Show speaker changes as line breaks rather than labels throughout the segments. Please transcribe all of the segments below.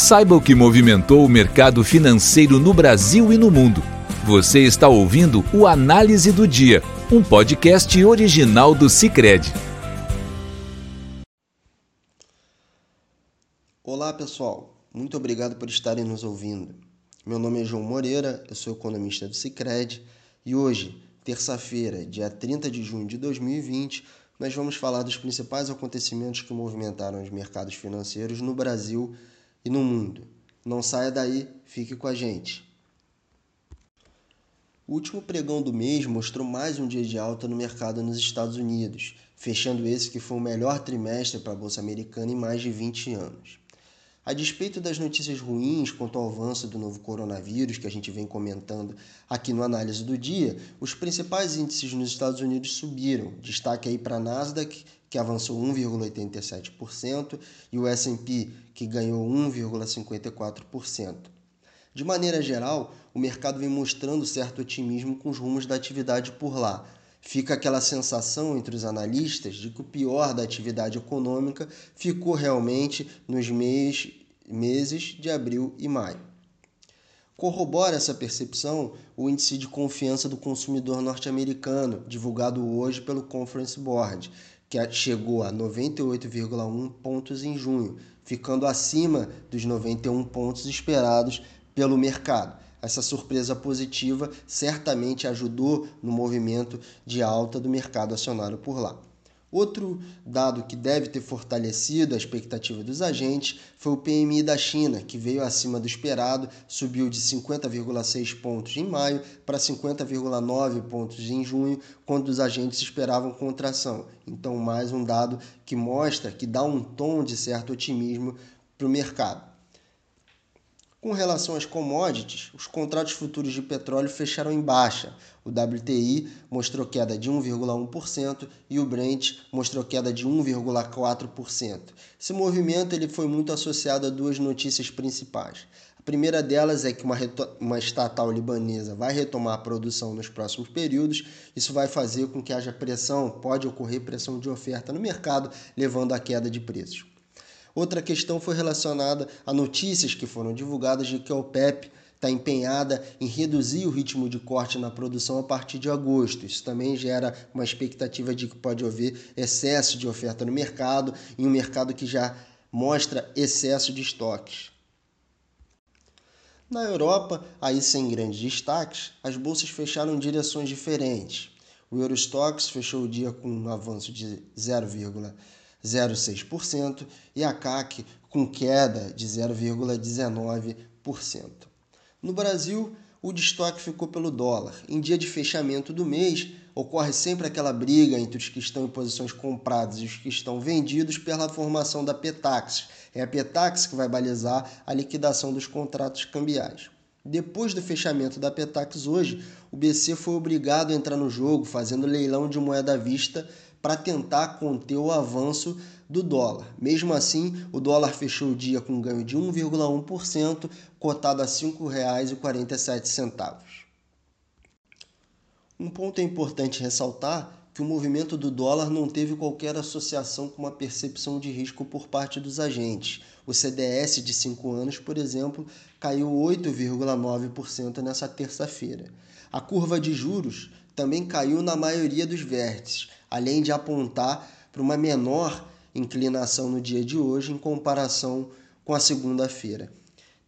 Saiba o que movimentou o mercado financeiro no Brasil e no mundo. Você está ouvindo o Análise do Dia, um podcast original do Cicred.
Olá pessoal, muito obrigado por estarem nos ouvindo. Meu nome é João Moreira, eu sou economista do Cicred e hoje, terça-feira, dia 30 de junho de 2020, nós vamos falar dos principais acontecimentos que movimentaram os mercados financeiros no Brasil e no mundo. Não saia daí, fique com a gente. O último pregão do mês mostrou mais um dia de alta no mercado nos Estados Unidos, fechando esse que foi o melhor trimestre para a Bolsa Americana em mais de 20 anos. A despeito das notícias ruins quanto ao avanço do novo coronavírus que a gente vem comentando aqui no análise do dia, os principais índices nos Estados Unidos subiram. Destaque aí para a Nasdaq, que avançou 1,87%, e o S&P, que ganhou 1,54%. De maneira geral, o mercado vem mostrando certo otimismo com os rumos da atividade por lá. Fica aquela sensação entre os analistas de que o pior da atividade econômica ficou realmente nos meios meses de abril e maio. Corrobora essa percepção o índice de confiança do consumidor norte-americano, divulgado hoje pelo Conference Board, que chegou a 98,1 pontos em junho, ficando acima dos 91 pontos esperados pelo mercado. Essa surpresa positiva certamente ajudou no movimento de alta do mercado acionário por lá. Outro dado que deve ter fortalecido a expectativa dos agentes foi o PMI da China, que veio acima do esperado, subiu de 50,6 pontos em maio para 50,9 pontos em junho, quando os agentes esperavam contração. Então, mais um dado que mostra, que dá um tom de certo otimismo para o mercado. Com relação às commodities, os contratos futuros de petróleo fecharam em baixa. O WTI mostrou queda de 1,1% e o Brent mostrou queda de 1,4%. Esse movimento ele foi muito associado a duas notícias principais. A primeira delas é que uma, uma estatal libanesa vai retomar a produção nos próximos períodos. Isso vai fazer com que haja pressão, pode ocorrer pressão de oferta no mercado, levando à queda de preços. Outra questão foi relacionada a notícias que foram divulgadas de que a OPEP está empenhada em reduzir o ritmo de corte na produção a partir de agosto. Isso também gera uma expectativa de que pode haver excesso de oferta no mercado, em um mercado que já mostra excesso de estoques. Na Europa, aí sem grandes destaques, as bolsas fecharam em direções diferentes. O Eurostox fechou o dia com um avanço de 0,5%. 0,6% e a CAC com queda de 0,19%. No Brasil, o destaque ficou pelo dólar. Em dia de fechamento do mês, ocorre sempre aquela briga entre os que estão em posições compradas e os que estão vendidos pela formação da Petax. É a Petax que vai balizar a liquidação dos contratos cambiais. Depois do fechamento da Petax hoje, o BC foi obrigado a entrar no jogo, fazendo leilão de moeda à vista para tentar conter o avanço do dólar. Mesmo assim, o dólar fechou o dia com um ganho de 1,1%, cotado a R$ 5,47. Um ponto é importante ressaltar que o movimento do dólar não teve qualquer associação com uma percepção de risco por parte dos agentes. O CDS de 5 anos, por exemplo, caiu 8,9% nessa terça-feira. A curva de juros também caiu na maioria dos vértices, além de apontar para uma menor inclinação no dia de hoje em comparação com a segunda-feira.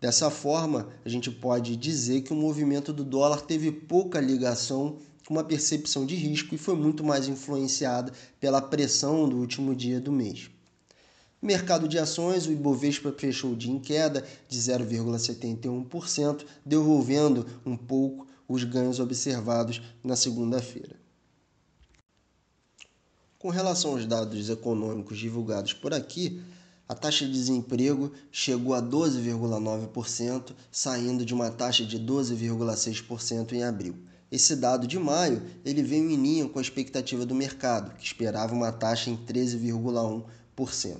Dessa forma, a gente pode dizer que o movimento do dólar teve pouca ligação com uma percepção de risco e foi muito mais influenciada pela pressão do último dia do mês. No mercado de ações, o Ibovespa fechou o dia em queda de 0,71%, devolvendo um pouco os ganhos observados na segunda-feira. Com relação aos dados econômicos divulgados por aqui, a taxa de desemprego chegou a 12,9%, saindo de uma taxa de 12,6% em abril. Esse dado de maio ele veio em linha com a expectativa do mercado, que esperava uma taxa em 13,1%.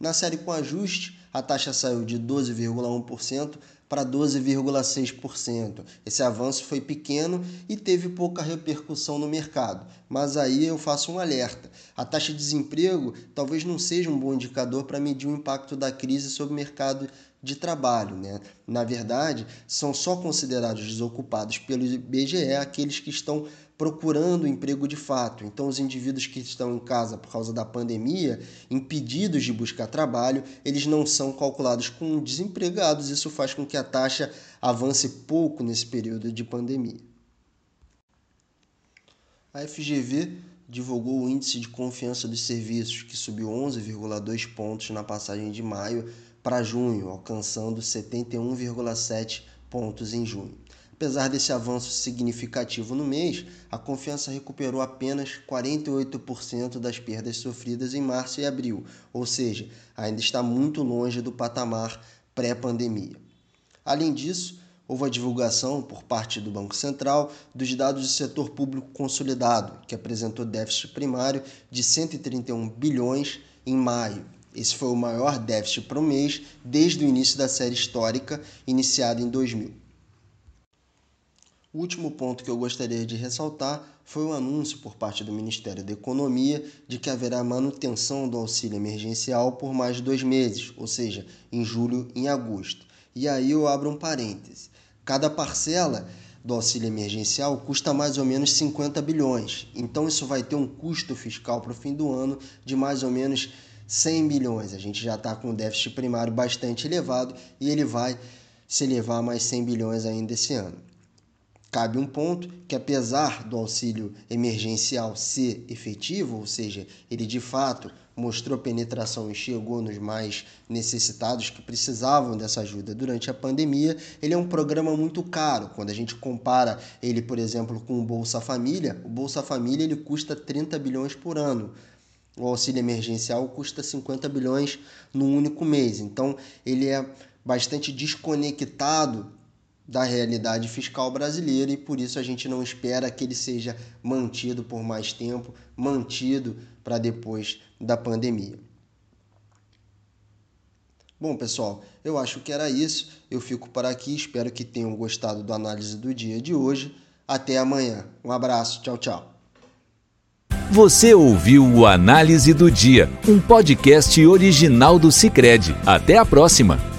Na série com ajuste, a taxa saiu de 12,1% para 12,6%. Esse avanço foi pequeno e teve pouca repercussão no mercado, mas aí eu faço um alerta. A taxa de desemprego talvez não seja um bom indicador para medir o impacto da crise sobre o mercado de trabalho. Né? Na verdade, são só considerados desocupados pelo IBGE aqueles que estão procurando emprego de fato. Então, os indivíduos que estão em casa por causa da pandemia, impedidos de buscar trabalho, eles não são calculados como desempregados. Isso faz com que a taxa avance pouco nesse período de pandemia. A FGV divulgou o índice de confiança dos serviços, que subiu 11,2 pontos na passagem de maio para junho, alcançando 71,7 pontos em junho. Apesar desse avanço significativo no mês, a confiança recuperou apenas 48% das perdas sofridas em março e abril, ou seja, ainda está muito longe do patamar pré-pandemia. Além disso, houve a divulgação por parte do Banco Central dos dados do setor público consolidado, que apresentou déficit primário de 131 bilhões em maio. Esse foi o maior déficit para o mês desde o início da série histórica, iniciada em 2000. O último ponto que eu gostaria de ressaltar foi o anúncio por parte do Ministério da Economia de que haverá manutenção do auxílio emergencial por mais dois meses, ou seja, em julho e em agosto. E aí eu abro um parêntese. Cada parcela do auxílio emergencial custa mais ou menos 50 bilhões. Então isso vai ter um custo fiscal para o fim do ano de mais ou menos 100 bilhões. A gente já está com um déficit primário bastante elevado e ele vai se elevar mais 100 bilhões ainda esse ano. Cabe um ponto que, apesar do auxílio emergencial ser efetivo, ou seja, ele de fato mostrou penetração e chegou nos mais necessitados que precisavam dessa ajuda durante a pandemia, ele é um programa muito caro. Quando a gente compara ele, por exemplo, com o Bolsa Família, o Bolsa Família ele custa 30 bilhões por ano. O auxílio emergencial custa 50 bilhões no único mês. Então, ele é bastante desconectado da realidade fiscal brasileira e por isso a gente não espera que ele seja mantido por mais tempo, mantido para depois da pandemia. Bom, pessoal, eu acho que era isso. Eu fico por aqui. Espero que tenham gostado da análise do dia de hoje. Até amanhã. Um abraço. Tchau, tchau.
Você ouviu o Análise do Dia, um podcast original do Cicred. Até a próxima.